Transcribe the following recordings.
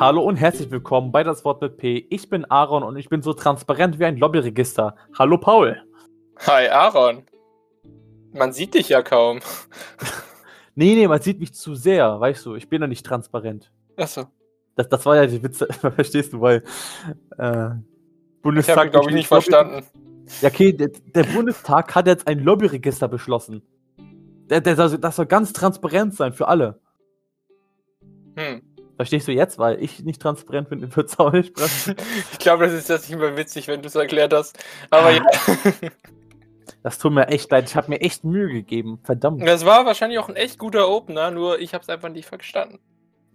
Hallo und herzlich willkommen bei das Wort mit P. Ich bin Aaron und ich bin so transparent wie ein Lobbyregister. Hallo Paul. Hi Aaron. Man sieht dich ja kaum. Nee, nee, man sieht mich zu sehr, weißt du. Ich bin ja nicht transparent. Achso. Das, das war ja die Witze, verstehst du, weil äh, Ich Bundestag. habe glaube ich nicht Lobby- verstanden. Ja, okay, der, der Bundestag hat jetzt ein Lobbyregister beschlossen. Der, der, das soll ganz transparent sein für alle. Hm. Verstehst du jetzt, weil ich nicht transparent bin, wird es auch nicht sprechen. Ich glaube, das ist jetzt nicht mehr witzig, wenn du es erklärt hast. Aber ja, Das tut mir echt leid. Ich habe mir echt Mühe gegeben. Verdammt. das war wahrscheinlich auch ein echt guter Opener, nur ich habe es einfach nicht verstanden.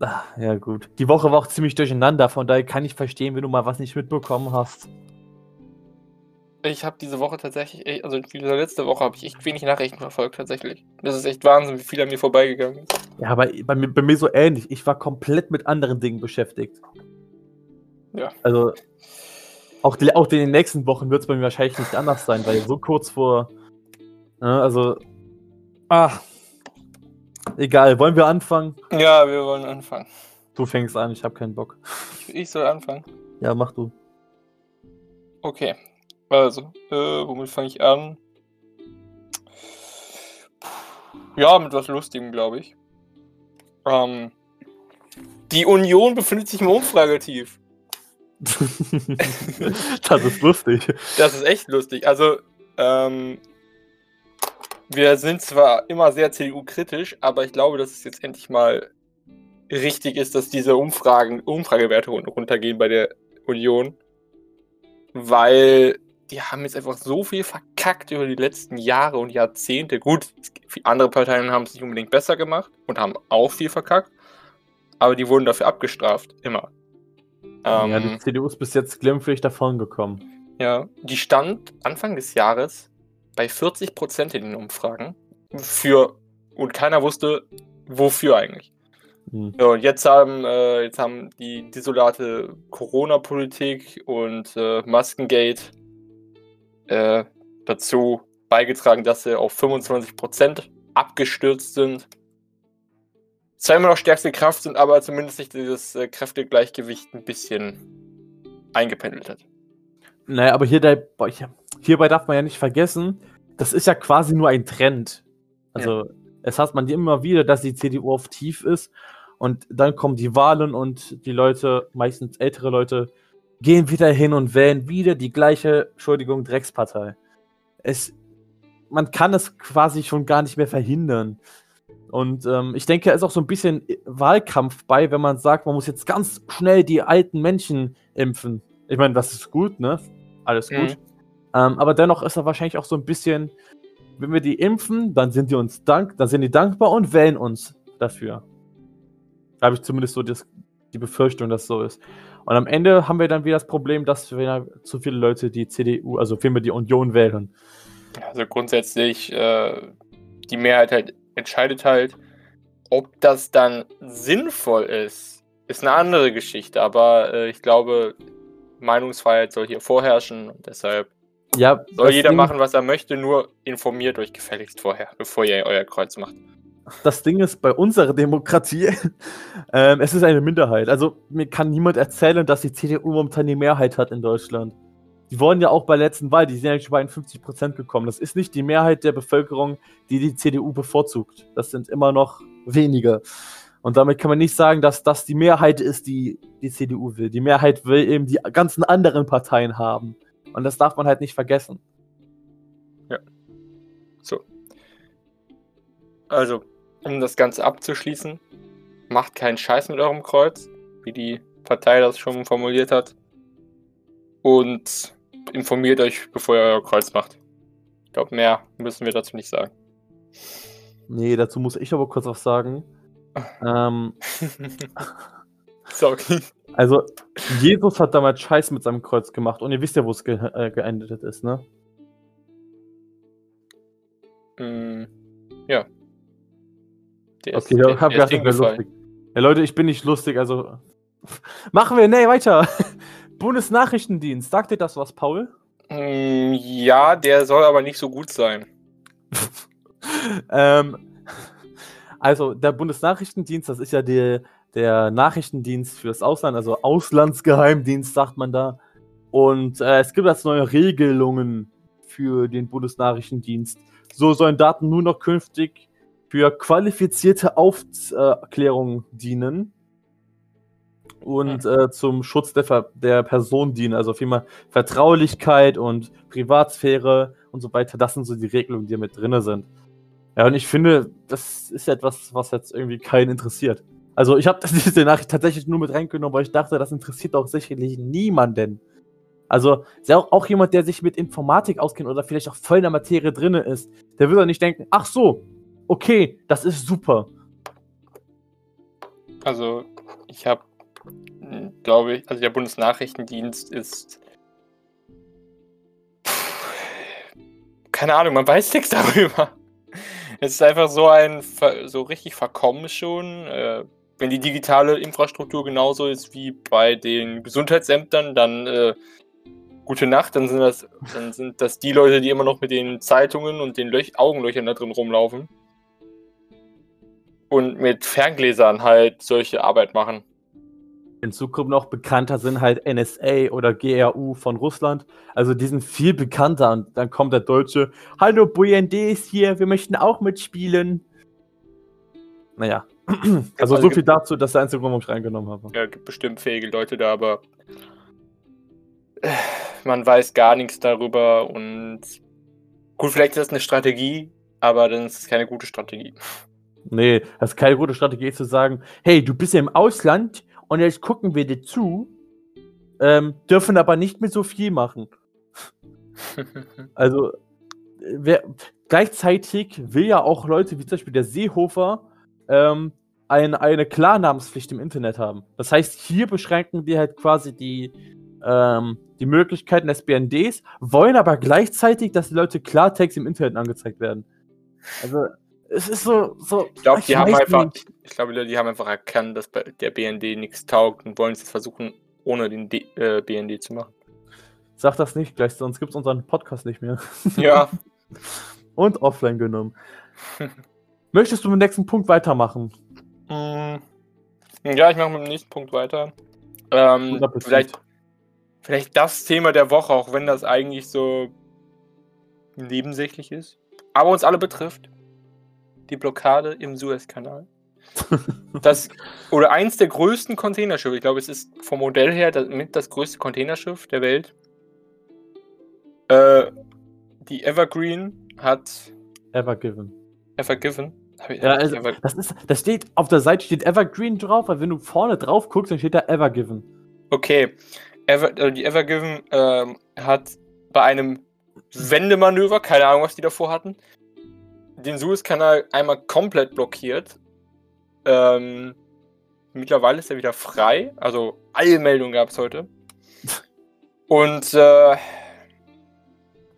Ah, ja, gut. Die Woche war auch ziemlich durcheinander, von daher kann ich verstehen, wenn du mal was nicht mitbekommen hast. Ich habe diese Woche tatsächlich, also letzte Woche, habe ich echt wenig Nachrichten verfolgt tatsächlich. Das ist echt Wahnsinn, wie viel an mir vorbeigegangen ist. Ja, aber bei mir, bei mir so ähnlich. Ich war komplett mit anderen Dingen beschäftigt. Ja. Also, auch, die, auch in den nächsten Wochen wird es bei mir wahrscheinlich nicht anders sein, weil so kurz vor. Ne, also. Ah. Egal, wollen wir anfangen? Ja, wir wollen anfangen. Du fängst an, ich habe keinen Bock. Ich, ich soll anfangen. Ja, mach du. Okay. Also, äh, womit fange ich an? Ja, mit was Lustigem, glaube ich. Ähm, die Union befindet sich im Umfragetief. das ist lustig. Das ist echt lustig. Also, ähm, wir sind zwar immer sehr CDU-kritisch, aber ich glaube, dass es jetzt endlich mal richtig ist, dass diese Umfragen, Umfragewerte run- runtergehen bei der Union. Weil die haben jetzt einfach so viel verkackt über die letzten Jahre und Jahrzehnte. Gut, andere Parteien haben es nicht unbedingt besser gemacht und haben auch viel verkackt, aber die wurden dafür abgestraft, immer. ja, Ähm, die CDU ist bis jetzt glimpflich davon gekommen. ja, die stand Anfang des Jahres bei 40% in den Umfragen. Für, und keiner wusste, wofür eigentlich. Hm. Ja, und jetzt haben, äh, jetzt haben die desolate Corona-Politik und äh, Maskengate äh, dazu beigetragen, dass sie auf 25% abgestürzt sind. Zwar immer noch stärkste Kraft sind, aber zumindest sich dieses äh, Kräftegleichgewicht ein bisschen eingependelt hat. Naja, aber hier der, boah, ich, hierbei darf man ja nicht vergessen, das ist ja quasi nur ein Trend. Also, es hat man immer wieder, dass die CDU auf tief ist und dann kommen die Wahlen und die Leute, meistens ältere Leute, gehen wieder hin und wählen wieder die gleiche, Entschuldigung, Dreckspartei. Es, man kann es quasi schon gar nicht mehr verhindern. Und ähm, ich denke, es ist auch so ein bisschen Wahlkampf bei, wenn man sagt, man muss jetzt ganz schnell die alten Menschen impfen. Ich meine, das ist gut, ne? Alles gut. Mhm. Ähm, aber dennoch ist er wahrscheinlich auch so ein bisschen, wenn wir die impfen, dann sind die uns dank, dann sind die dankbar und wählen uns dafür. Da habe ich zumindest so das, die Befürchtung, dass es so ist. Und am Ende haben wir dann wieder das Problem, dass wir zu viele Leute die CDU, also vielmehr die Union wählen. Also grundsätzlich, äh, die Mehrheit halt entscheidet halt, ob das dann sinnvoll ist, ist eine andere Geschichte. Aber äh, ich glaube, Meinungsfreiheit soll hier vorherrschen und deshalb Ja, soll jeder Ding, machen, was er möchte, nur informiert euch gefälligst vorher, bevor ihr euer Kreuz macht. Das Ding ist, bei unserer Demokratie, ähm, es ist eine Minderheit. Also mir kann niemand erzählen, dass die CDU momentan die Mehrheit hat in Deutschland. Die wurden ja auch bei der letzten Wahl, die sind ja schon bei 51% gekommen. Das ist nicht die Mehrheit der Bevölkerung, die die CDU bevorzugt. Das sind immer noch wenige. Und damit kann man nicht sagen, dass das die Mehrheit ist, die die CDU will. Die Mehrheit will eben die ganzen anderen Parteien haben. Und das darf man halt nicht vergessen. So. Also, um das Ganze abzuschließen, macht keinen Scheiß mit eurem Kreuz, wie die Partei das schon formuliert hat. Und informiert euch, bevor ihr euer Kreuz macht. Ich glaube, mehr müssen wir dazu nicht sagen. Nee, dazu muss ich aber kurz was sagen. Ähm, Sorry. Also, Jesus hat damals Scheiß mit seinem Kreuz gemacht und ihr wisst ja, wo es ge äh, geendet ist, ne? Mm, ja. Der Okay, der- ja, hab der ist gedacht, hingefallen. lustig. Ja, Leute, ich bin nicht lustig, also. Machen wir, nee, weiter. Bundesnachrichtendienst, sagt dir das was, Paul? Mm, ja, der soll aber nicht so gut sein. ähm, also, der Bundesnachrichtendienst, das ist ja die, der Nachrichtendienst fürs Ausland, also Auslandsgeheimdienst sagt man da. Und äh, es gibt jetzt neue Regelungen für den Bundesnachrichtendienst. So sollen Daten nur noch künftig für qualifizierte Aufklärung dienen und äh, zum Schutz der, Ver der Person dienen. Also vielmehr Vertraulichkeit und Privatsphäre und so weiter. Das sind so die Regelungen, die mit drin sind. Ja, und ich finde, das ist etwas, was jetzt irgendwie keinen interessiert. Also ich habe diese Nachricht tatsächlich nur mit reingenommen, weil ich dachte, das interessiert auch sicherlich niemanden. Also auch, auch jemand, der sich mit Informatik auskennt oder vielleicht auch voll in der Materie drin ist, der würde nicht denken, ach so, okay, das ist super. Also ich habe, hm, glaube ich, also der Bundesnachrichtendienst ist keine Ahnung, man weiß nichts darüber. Es ist einfach so ein, so richtig verkommen schon. Äh, wenn die digitale Infrastruktur genauso ist wie bei den Gesundheitsämtern, dann äh, gute Nacht, dann sind, das, dann sind das die Leute, die immer noch mit den Zeitungen und den Löch Augenlöchern da drin rumlaufen. Und mit Ferngläsern halt solche Arbeit machen. In Zukunft noch bekannter sind halt NSA oder GRU von Russland. Also die sind viel bekannter und dann kommt der Deutsche, Hallo, BND ist hier, wir möchten auch mitspielen. Naja. Also, also so viel dazu, dass der einzige Grund, warum ich reingenommen habe. Ja, gibt bestimmt fähige Leute da, aber man weiß gar nichts darüber und gut, vielleicht ist das eine Strategie, aber dann ist es keine gute Strategie. Nee, das ist keine gute Strategie zu sagen, hey, du bist ja im Ausland und jetzt gucken wir dir zu, ähm, dürfen aber nicht mehr so viel machen. also, wer, gleichzeitig will ja auch Leute wie zum Beispiel der Seehofer ähm, ein, eine Klarnamenspflicht im Internet haben. Das heißt, hier beschränken wir halt quasi die, ähm, die Möglichkeiten des BNDs, wollen aber gleichzeitig, dass die Leute Klartext im Internet angezeigt werden. Also, es ist so. so ich glaube, die haben einfach, ich glaube, die haben einfach erkannt, dass der BND nichts taugt und wollen es versuchen, ohne den D äh, BND zu machen. Sag das nicht gleich, sonst gibt es unseren Podcast nicht mehr. Ja. und offline genommen. Möchtest du mit dem nächsten Punkt weitermachen? Mm. Ja, ich mache mit dem nächsten Punkt weiter. Ähm, vielleicht, vielleicht das Thema der Woche, auch wenn das eigentlich so nebensächlich ist, aber uns alle betrifft. Die Blockade im Suezkanal. das, oder eins der größten Containerschiffe, ich glaube, es ist vom Modell her das, mit das größte Containerschiff der Welt. Äh, die Evergreen hat. Evergiven. Evergiven ja, also, das, ist, das steht, auf der Seite steht Evergreen drauf, weil wenn du vorne drauf guckst, dann steht da Evergiven. Okay. Ever, also die Evergiven ähm, hat bei einem Wendemanöver, keine Ahnung, was die davor hatten, den Suezkanal einmal komplett blockiert. Ähm, mittlerweile ist er wieder frei. Also Eilmeldung gab es heute. Und äh,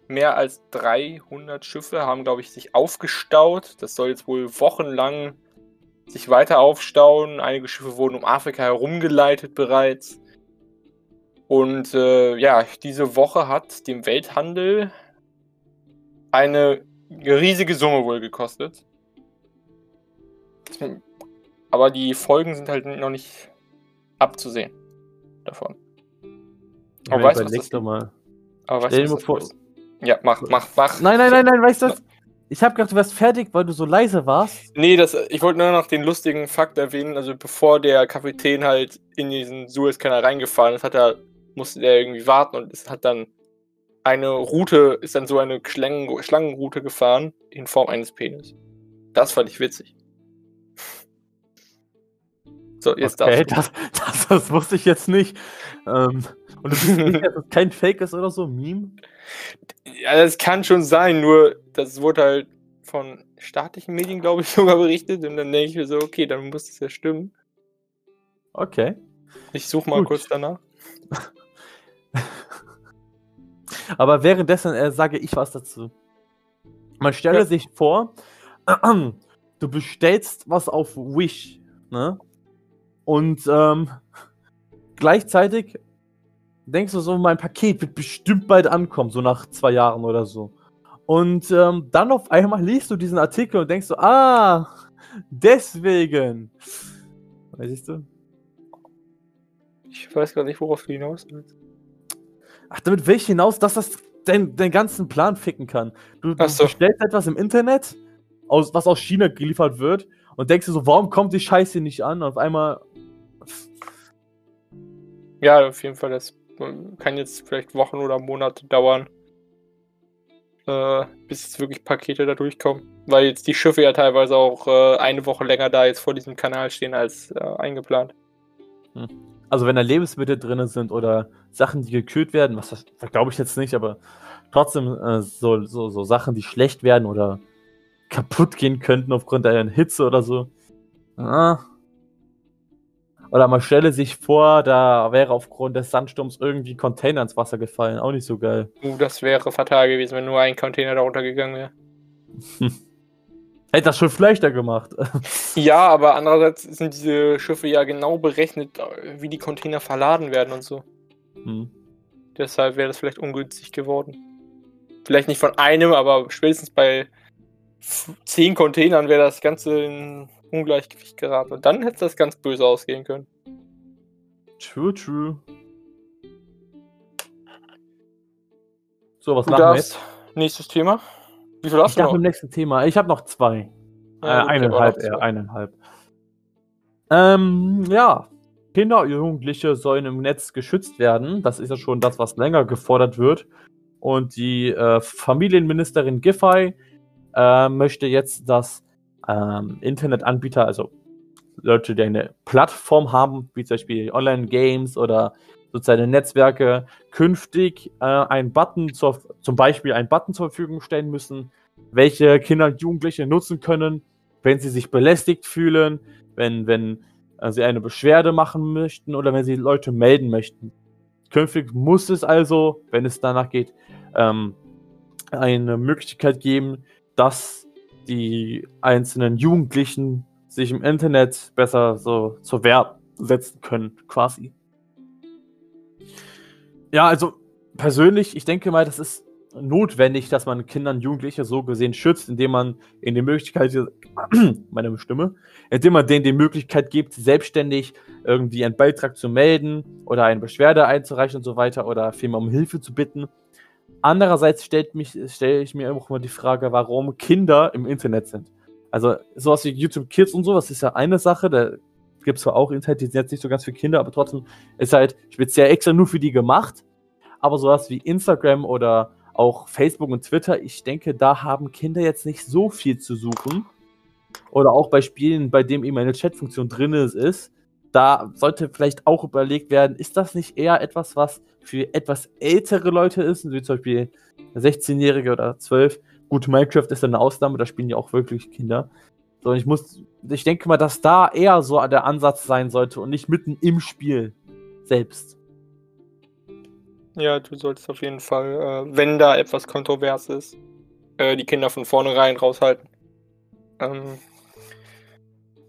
Mehr als 300 Schiffe haben, glaube ich, sich aufgestaut. Das soll jetzt wohl wochenlang sich weiter aufstauen. Einige Schiffe wurden um Afrika herumgeleitet bereits. Und äh, ja, diese Woche hat dem Welthandel eine riesige Summe wohl gekostet. Aber die Folgen sind halt noch nicht abzusehen davon. Aber weißt du, was das, mal. Aber weißt, was das vor, ist? Ja, mach, mach, mach. Nein, nein, nein, nein, weißt du was? Ich habe gedacht, du wärst fertig, weil du so leise warst. Nee, das, ich wollte nur noch den lustigen Fakt erwähnen. Also, bevor der Kapitän halt in diesen Suezkanal reingefahren ist, hat er, musste der irgendwie warten und es hat dann eine Route, ist dann so eine Schlangen, Schlangenroute gefahren in Form eines Penis. Das fand ich witzig. So, jetzt okay, das, das, das, wusste ich jetzt nicht. Ähm, und das ist nicht, dass es kein Fake ist oder so, Meme? Ja, das kann schon sein, nur das wurde halt von staatlichen Medien, glaube ich, sogar berichtet. Und dann denke ich mir so, okay, dann muss das ja stimmen. Okay. Ich suche mal Gut. kurz danach. Aber währenddessen äh, sage ich was dazu. Man stelle ja. sich vor, du bestellst was auf Wish, ne? Und ähm, gleichzeitig denkst du so, mein Paket wird bestimmt bald ankommen, so nach zwei Jahren oder so. Und ähm, dann auf einmal liest du diesen Artikel und denkst so, ah, deswegen. Weißt du? Ich weiß gar nicht, worauf du hinaus willst. Ach, damit will ich hinaus, dass das deinen dein ganzen Plan ficken kann. Du, du so. bestellst etwas im Internet, aus, was aus China geliefert wird, und denkst dir so, warum kommt die Scheiße nicht an? Und auf einmal. Ja, auf jeden Fall, das kann jetzt vielleicht Wochen oder Monate dauern, äh, bis jetzt wirklich Pakete da durchkommen. Weil jetzt die Schiffe ja teilweise auch äh, eine Woche länger da jetzt vor diesem Kanal stehen als äh, eingeplant. Hm. Also wenn da Lebensmittel drin sind oder Sachen, die gekühlt werden, was das, glaube ich jetzt nicht, aber trotzdem äh, so, so, so Sachen, die schlecht werden oder kaputt gehen könnten aufgrund einer Hitze oder so. Ah. Oder man stelle sich vor, da wäre aufgrund des Sandsturms irgendwie Container ins Wasser gefallen. Auch nicht so geil. Uh, das wäre fatal gewesen, wenn nur ein Container darunter gegangen wäre. Hätte das schon leichter gemacht. ja, aber andererseits sind diese Schiffe ja genau berechnet, wie die Container verladen werden und so. Hm. Deshalb wäre das vielleicht ungünstig geworden. Vielleicht nicht von einem, aber spätestens bei zehn Containern wäre das Ganze in Ungleichgewicht geraten. Und dann hätte das ganz böse ausgehen können. True, true. So, was du machen wir jetzt? Nächstes Thema. Wie viel hast ich du noch? im nächsten Thema. Ich habe noch zwei. Ja, äh, eineinhalb, eher, eineinhalb. Ähm, ja. Kinder und Jugendliche sollen im Netz geschützt werden. Das ist ja schon das, was länger gefordert wird. Und die äh, Familienministerin Giffey äh, möchte jetzt, dass ähm, Internetanbieter, also Leute, die eine Plattform haben, wie zum Beispiel Online-Games oder soziale Netzwerke, künftig äh, einen Button zur, zum Beispiel einen Button zur Verfügung stellen müssen, welche Kinder und Jugendliche nutzen können, wenn sie sich belästigt fühlen, wenn, wenn äh, sie eine Beschwerde machen möchten oder wenn sie Leute melden möchten. Künftig muss es also, wenn es danach geht, ähm, eine Möglichkeit geben, dass die einzelnen Jugendlichen sich im Internet besser so zur Wehr setzen können, quasi. Ja, also persönlich, ich denke mal, das ist notwendig, dass man Kinder und Jugendliche so gesehen schützt, indem man in die Möglichkeit, meine Stimme, indem man denen die Möglichkeit gibt, selbstständig irgendwie einen Beitrag zu melden oder eine Beschwerde einzureichen und so weiter oder vielmehr um Hilfe zu bitten. Andererseits stelle stell ich mir auch mal die Frage, warum Kinder im Internet sind. Also sowas wie YouTube Kids und sowas ist ja eine Sache, da gibt es zwar auch Internet, die sind jetzt nicht so ganz für Kinder, aber trotzdem ist halt speziell extra nur für die gemacht. Aber sowas wie Instagram oder auch Facebook und Twitter, ich denke, da haben Kinder jetzt nicht so viel zu suchen. Oder auch bei Spielen, bei dem eben eine Chatfunktion drin ist, da sollte vielleicht auch überlegt werden, ist das nicht eher etwas, was für etwas ältere Leute ist, wie zum Beispiel 16-Jährige oder 12? Gut, Minecraft ist eine Ausnahme, da spielen ja auch wirklich Kinder. So, ich muss, ich denke mal, dass da eher so der Ansatz sein sollte und nicht mitten im Spiel selbst. Ja, du solltest auf jeden Fall, äh, wenn da etwas kontrovers ist, äh, die Kinder von vornherein raushalten. Ähm,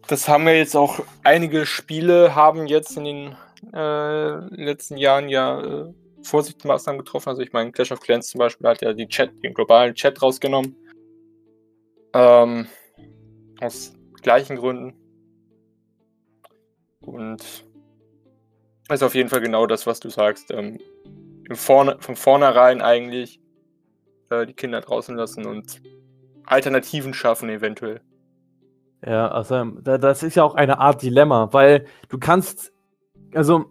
das haben wir jetzt auch, einige Spiele haben jetzt in den äh, letzten Jahren ja äh, Vorsichtsmaßnahmen getroffen. Also ich meine, Clash of Clans zum Beispiel hat ja die Chat, den globalen Chat rausgenommen. Ähm, aus gleichen Gründen. Und ist auf jeden Fall genau das, was du sagst. Ähm, vorne, von vornherein eigentlich äh, die Kinder draußen lassen und Alternativen schaffen eventuell. Ja, also das ist ja auch eine Art Dilemma, weil du kannst, also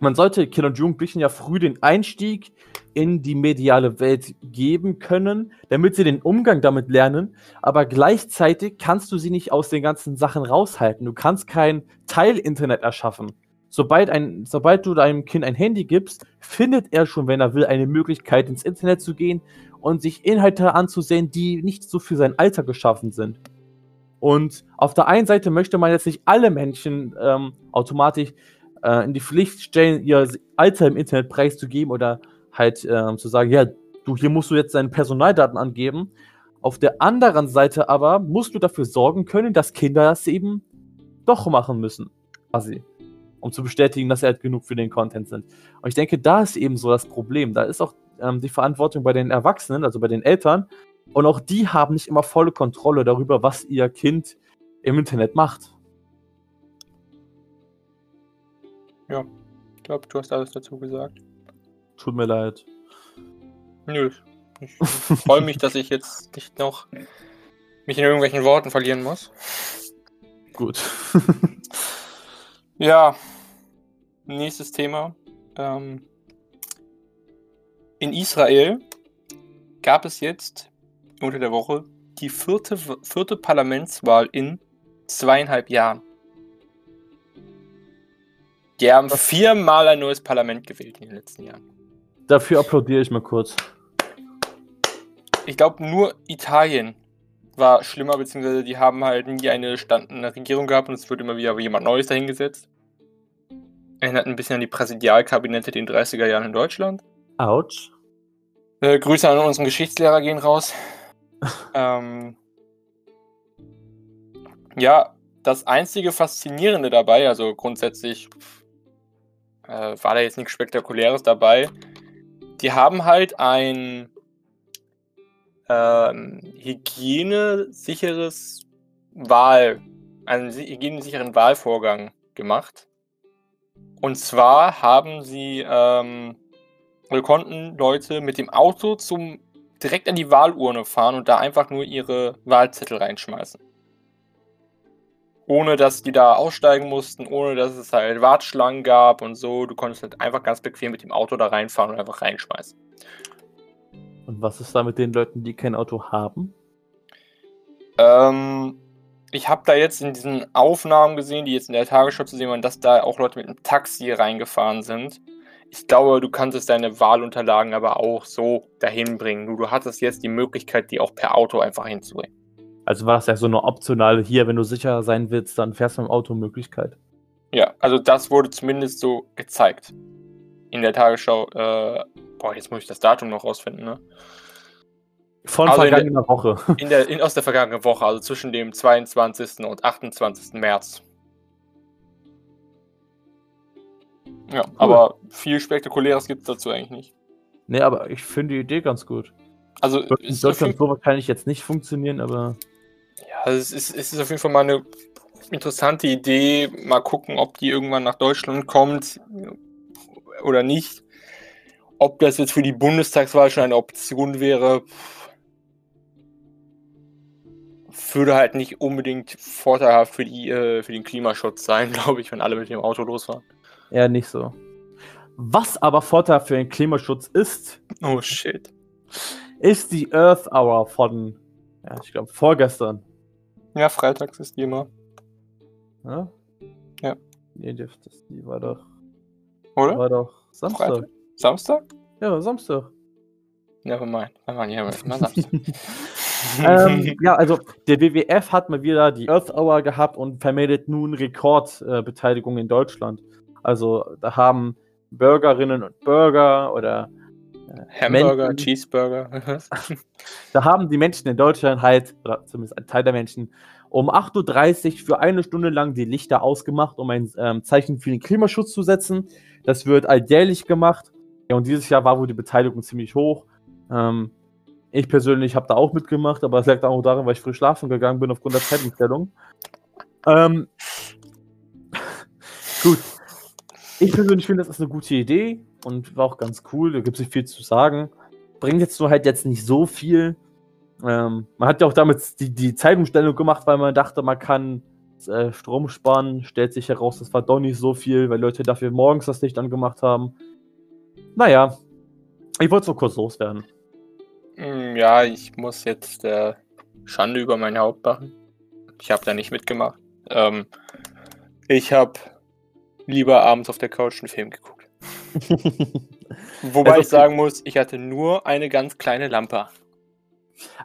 man sollte Kinder und Jugendlichen ja früh den Einstieg in die mediale Welt geben können, damit sie den Umgang damit lernen, aber gleichzeitig kannst du sie nicht aus den ganzen Sachen raushalten. Du kannst kein Teil-Internet erschaffen. Sobald, ein, sobald du deinem Kind ein Handy gibst, findet er schon, wenn er will, eine Möglichkeit, ins Internet zu gehen und sich Inhalte anzusehen, die nicht so für sein Alter geschaffen sind. Und auf der einen Seite möchte man jetzt nicht alle Menschen ähm, automatisch äh, in die Pflicht stellen, ihr Alter im Internet preiszugeben oder halt ähm, zu sagen, ja, du, hier musst du jetzt deine Personaldaten angeben. Auf der anderen Seite aber musst du dafür sorgen können, dass Kinder das eben doch machen müssen, quasi, um zu bestätigen, dass sie halt genug für den Content sind. Und ich denke, da ist eben so das Problem. Da ist auch ähm, die Verantwortung bei den Erwachsenen, also bei den Eltern, und auch die haben nicht immer volle Kontrolle darüber, was ihr Kind im Internet macht. Ich glaube, du hast alles dazu gesagt. Tut mir leid. Nö. Ich freue mich, dass ich jetzt nicht noch mich in irgendwelchen Worten verlieren muss. Gut. Ja. Nächstes Thema. Ähm, in Israel gab es jetzt unter der Woche die vierte, vierte Parlamentswahl in zweieinhalb Jahren. Die haben viermal ein neues Parlament gewählt in den letzten Jahren. Dafür applaudiere ich mal kurz. Ich glaube, nur Italien war schlimmer, beziehungsweise die haben halt nie eine standende Regierung gehabt und es wird immer wieder jemand Neues dahingesetzt. Erinnert ein bisschen an die Präsidialkabinette in den 30er Jahren in Deutschland. Autsch. Äh, Grüße an unseren Geschichtslehrer gehen raus. ähm, ja, das einzige Faszinierende dabei, also grundsätzlich äh, war da jetzt nichts Spektakuläres dabei. Die haben halt ein ähm, hygienesicheres Wahl, einen si- hygienesicheren Wahlvorgang gemacht. Und zwar haben sie ähm, konnten Leute mit dem Auto zum direkt an die Wahlurne fahren und da einfach nur ihre Wahlzettel reinschmeißen. Ohne dass die da aussteigen mussten, ohne dass es halt Warteschlangen gab und so. Du konntest halt einfach ganz bequem mit dem Auto da reinfahren und einfach reinschmeißen. Und was ist da mit den Leuten, die kein Auto haben? Ähm, ich habe da jetzt in diesen Aufnahmen gesehen, die jetzt in der Tagesschau zu sehen waren, dass da auch Leute mit einem Taxi reingefahren sind. Ich glaube, du kanntest deine Wahlunterlagen aber auch so dahin bringen. Nur du hattest jetzt die Möglichkeit, die auch per Auto einfach hinzubringen. Also war das ja so eine optionale hier, wenn du sicher sein willst, dann fährst du im Auto Möglichkeit. Ja, also das wurde zumindest so gezeigt. In der Tagesschau. Äh, boah, jetzt muss ich das Datum noch rausfinden, ne? Von Also in der- vergangener Woche. In der, in, aus der vergangenen Woche, also zwischen dem 22. und 28. März. Ja, aber viel Spektakuläres gibt es dazu eigentlich nicht. Nee, aber ich finde die Idee ganz gut. Also, Wird in Deutschland so wahrscheinlich jetzt nicht funktionieren, aber ja, es, ist, es ist auf jeden Fall mal eine interessante Idee. Mal gucken, ob die irgendwann nach Deutschland kommt oder nicht. Ob das jetzt für die Bundestagswahl schon eine Option wäre, würde halt nicht unbedingt vorteilhaft für, die, äh, für den Klimaschutz sein, glaube ich, wenn alle mit dem Auto losfahren. eher nicht so. Was aber Vorteil für den Klimaschutz ist, Oh shit. ist die Earth Hour von, ja, ich glaube, vorgestern. Ja, freitags ist die immer, Ja? Ja. Nee, die, das, die war doch, oder? war doch Samstag. Freitag? Samstag? Ja, Samstag. Nevermind. Nevermind, ja, immer Samstag. ähm, ja, also der WWF hat mal wieder die Earth Hour gehabt und vermeldet nun Rekordbeteiligung äh, in Deutschland. Also da haben Bürgerinnen und Bürger oder Hamburger, Menschen- Cheeseburger. da haben die Menschen in Deutschland halt, oder zumindest ein Teil der Menschen, um 8.30 Uhr für eine Stunde lang die Lichter ausgemacht, um ein ähm, Zeichen für den Klimaschutz zu setzen. Das wird alljährlich gemacht. Ja, und dieses Jahr war wohl die Beteiligung ziemlich hoch. Ähm, ich persönlich habe da auch mitgemacht, aber es lag auch daran, weil ich früh schlafen gegangen bin aufgrund der Zeitumstellung. Ähm, gut. Ich persönlich finde, das ist eine gute Idee und war auch ganz cool. Da gibt es nicht viel zu sagen. Bringt jetzt nur halt jetzt nicht so viel. Ähm, man hat ja auch damit die, die Zeitumstellung gemacht, weil man dachte, man kann äh, Strom sparen. Stellt sich heraus, das war doch nicht so viel, weil Leute dafür morgens das Licht angemacht haben. Naja, ich wollte nur kurz loswerden. Mm, ja, ich muss jetzt äh, Schande über mein Haupt machen. Ich habe da nicht mitgemacht. Ähm, ich habe lieber abends auf der Couch einen Film geguckt. Wobei Also- ich sagen muss, ich hatte nur eine ganz kleine Lampe.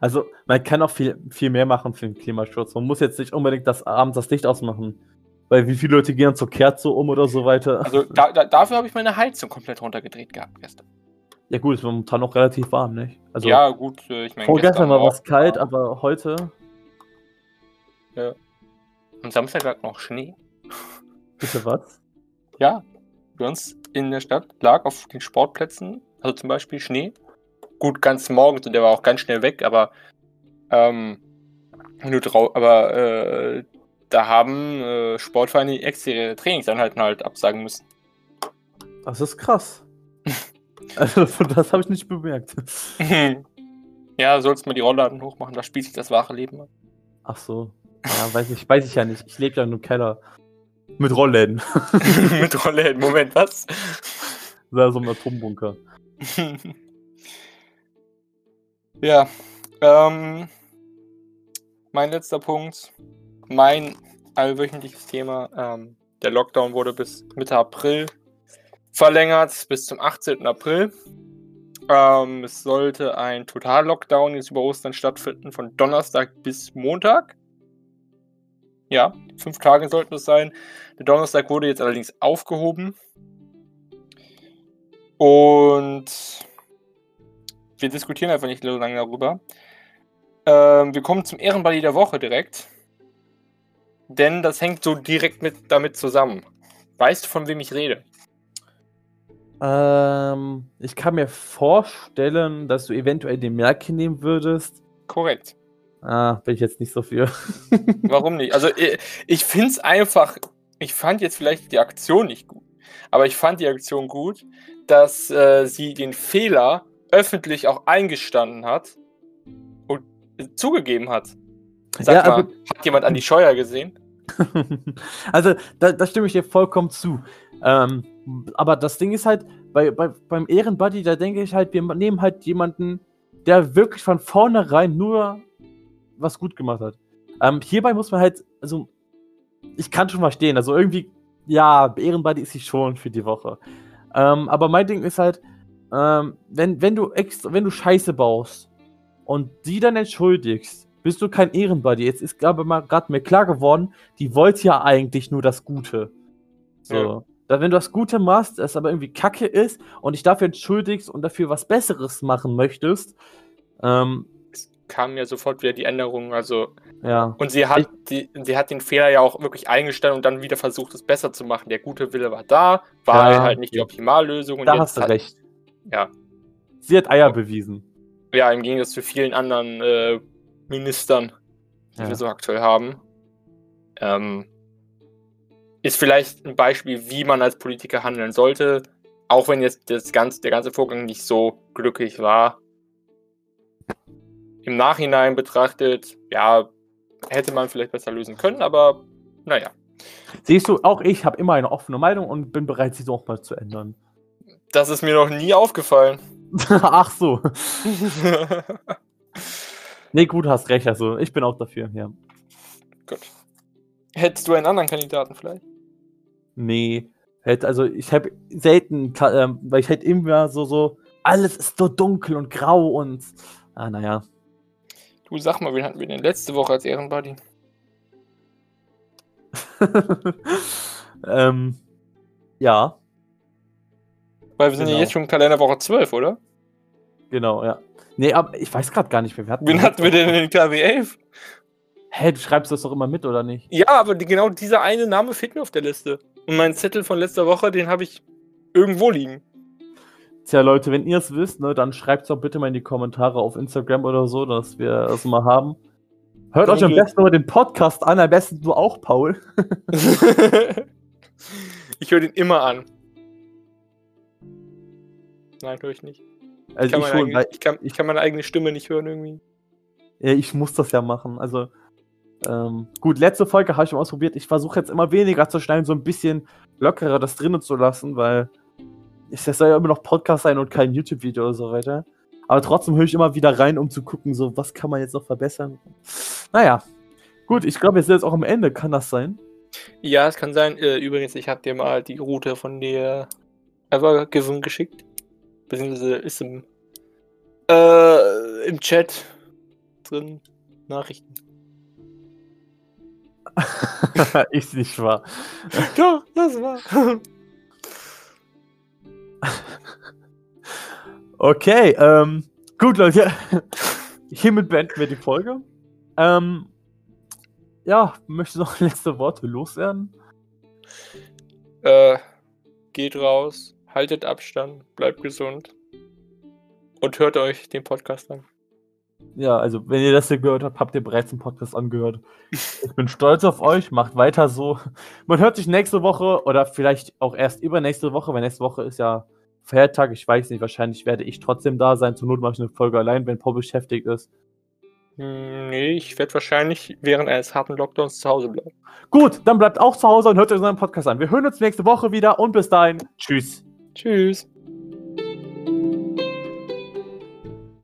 Also, man kann auch viel, viel mehr machen für den Klimaschutz. Man muss jetzt nicht unbedingt das abends das Licht ausmachen. Weil wie viele Leute gehen zur Kerze um oder so weiter. Also da, da, dafür habe ich meine Heizung komplett runtergedreht gehabt gestern. ja, gut, ist momentan noch relativ warm, nicht? Also, ja, gut, äh, ich meine. vorgestern war was kalt, war- aber heute. Am Samstag lag noch Schnee. Bitte was? Ja, uns in der Stadt lag auf den Sportplätzen, also zum Beispiel Schnee. Gut, ganz morgens und der war auch ganz schnell weg, aber ähm, nur drau aber äh, da haben äh, Sportvereine die extra Trainingseinheiten halt absagen müssen. Das ist krass. also, das habe ich nicht bemerkt. ja, sollst mal die Rollladen hochmachen, da spielt sich das wahre Leben an. Ach so. Ja, weiß ich, weiß ich ja nicht. Ich lebe ja nur im Keller. Mit Rollläden. Mit Rollläden, Moment, was? Da so ein Atombunker. ja. Ähm, mein letzter Punkt. Mein allwöchentliches Thema. Ähm, der Lockdown wurde bis Mitte April verlängert, bis zum 18. April. Ähm, es sollte ein Total-Lockdown jetzt über Ostern stattfinden, von Donnerstag bis Montag. Ja, fünf Tage sollten es sein. Der Donnerstag wurde jetzt allerdings aufgehoben. Und wir diskutieren einfach nicht so lange darüber. Ähm, wir kommen zum Ehrenbuddy der Woche direkt. Denn das hängt so direkt mit damit zusammen. Weißt du, von wem ich rede? Ähm, ich kann mir vorstellen, dass du eventuell den Merkel nehmen würdest. Korrekt. Ah, bin ich jetzt nicht so für. Warum nicht? Also ich, ich finde es einfach, ich fand jetzt vielleicht die Aktion nicht gut, aber ich fand die Aktion gut, dass äh, sie den Fehler öffentlich auch eingestanden hat und zugegeben hat. Sag ja, mal, hat jemand an die Scheuer gesehen? also, da, da, stimme ich dir vollkommen zu. Ähm, aber das Ding ist halt, bei, bei, beim Ehrenbuddy, da denke ich halt, wir nehmen halt jemanden, der wirklich von vornherein nur was gut gemacht hat. Ähm, hierbei muss man halt, also, ich kann schon verstehen, also irgendwie, ja, Ehrenbuddy ist sie schon für die Woche. Ähm, aber mein Ding ist halt, ähm, wenn, wenn du extra, wenn du Scheiße baust und die dann entschuldigst, bist du kein Ehrenbuddy. Jetzt ist glaube mal gerade mir klar geworden, die wollte ja eigentlich nur das Gute. So. Ja. Da, wenn du das Gute machst, es aber irgendwie Kacke ist und dich dafür entschuldigst und dafür was Besseres machen möchtest, ähm, kamen ja sofort wieder die Änderungen. Also ja. Und sie hat, die, sie hat den Fehler ja auch wirklich eingestellt und dann wieder versucht, es besser zu machen. Der gute Wille war da, war ja. halt nicht die Optimallösung. da hast du hat, recht. Ja. Sie hat Eier bewiesen. Ja, im Gegensatz zu vielen anderen äh, Ministern, die ja. wir so aktuell haben. Ähm, ist vielleicht ein Beispiel, wie man als Politiker handeln sollte, auch wenn jetzt das ganze, der ganze Vorgang nicht so glücklich war. Im Nachhinein betrachtet, ja, hätte man vielleicht besser lösen können, aber naja. Siehst du, auch ich habe immer eine offene Meinung und bin bereit, sie doch mal zu ändern. Das ist mir noch nie aufgefallen. Ach so. nee, gut, hast recht. Also, ich bin auch dafür, ja. Gut. Hättest du einen anderen Kandidaten vielleicht? Nee. Hätte, also, ich habe selten, äh, weil ich halt immer so, so, alles ist so dunkel und grau und, ah, naja. Du sag mal, wen hatten wir denn letzte Woche als Ehrenbuddy? ähm, ja. Weil wir sind genau. ja jetzt schon Kalenderwoche 12, oder? Genau, ja. Nee, aber ich weiß gerade gar nicht mehr. Wir hatten wen hatten wir denn in KW 11? Hä, du schreibst das doch immer mit, oder nicht? Ja, aber genau dieser eine Name fehlt mir auf der Liste. Und mein Zettel von letzter Woche, den habe ich irgendwo liegen. Tja, Leute, wenn ihr es wisst, ne, dann schreibt es doch bitte mal in die Kommentare auf Instagram oder so, dass wir das mal haben. Hört euch am besten mal den Podcast an, am besten du auch, Paul. ich höre den immer an. Nein, höre ich nicht. Also ich, kann ich, schon, eigene, ich, kann, ich kann meine eigene Stimme nicht hören irgendwie. Ja, ich muss das ja machen. Also, ähm, gut, letzte Folge habe ich mal ausprobiert. Ich versuche jetzt immer weniger zu schneiden, so ein bisschen lockerer das drinnen zu lassen, weil es soll ja immer noch Podcast sein und kein YouTube-Video oder so weiter. Aber trotzdem höre ich immer wieder rein, um zu gucken, so, was kann man jetzt noch verbessern. Naja, gut, ich glaube, wir sind jetzt auch am Ende. Kann das sein? Ja, es kann sein. Äh, übrigens, ich habe dir mal die Route von der Evergiven geschickt. Beziehungsweise ist im, äh, im Chat drin. Nachrichten. ist nicht wahr. Doch, das war. okay, ähm, gut, Leute. Hiermit beenden wir die Folge. Ähm, ja, möchtest du noch letzte Worte loswerden? Äh, geht raus, haltet Abstand, bleibt gesund und hört euch den Podcast an. Ja, also wenn ihr das hier gehört habt, habt ihr bereits einen Podcast angehört. Ich bin stolz auf euch, macht weiter so. Man hört sich nächste Woche oder vielleicht auch erst übernächste Woche, weil nächste Woche ist ja Feiertag. Ich weiß nicht, wahrscheinlich werde ich trotzdem da sein. Zur Not mache ich eine Folge allein, wenn Paul beschäftigt ist. Hm, Nee, ich werde wahrscheinlich während eines harten Lockdowns zu Hause bleiben. Gut, dann bleibt auch zu Hause und hört euch unseren Podcast an. Wir hören uns nächste Woche wieder und bis dahin. Tschüss. Tschüss.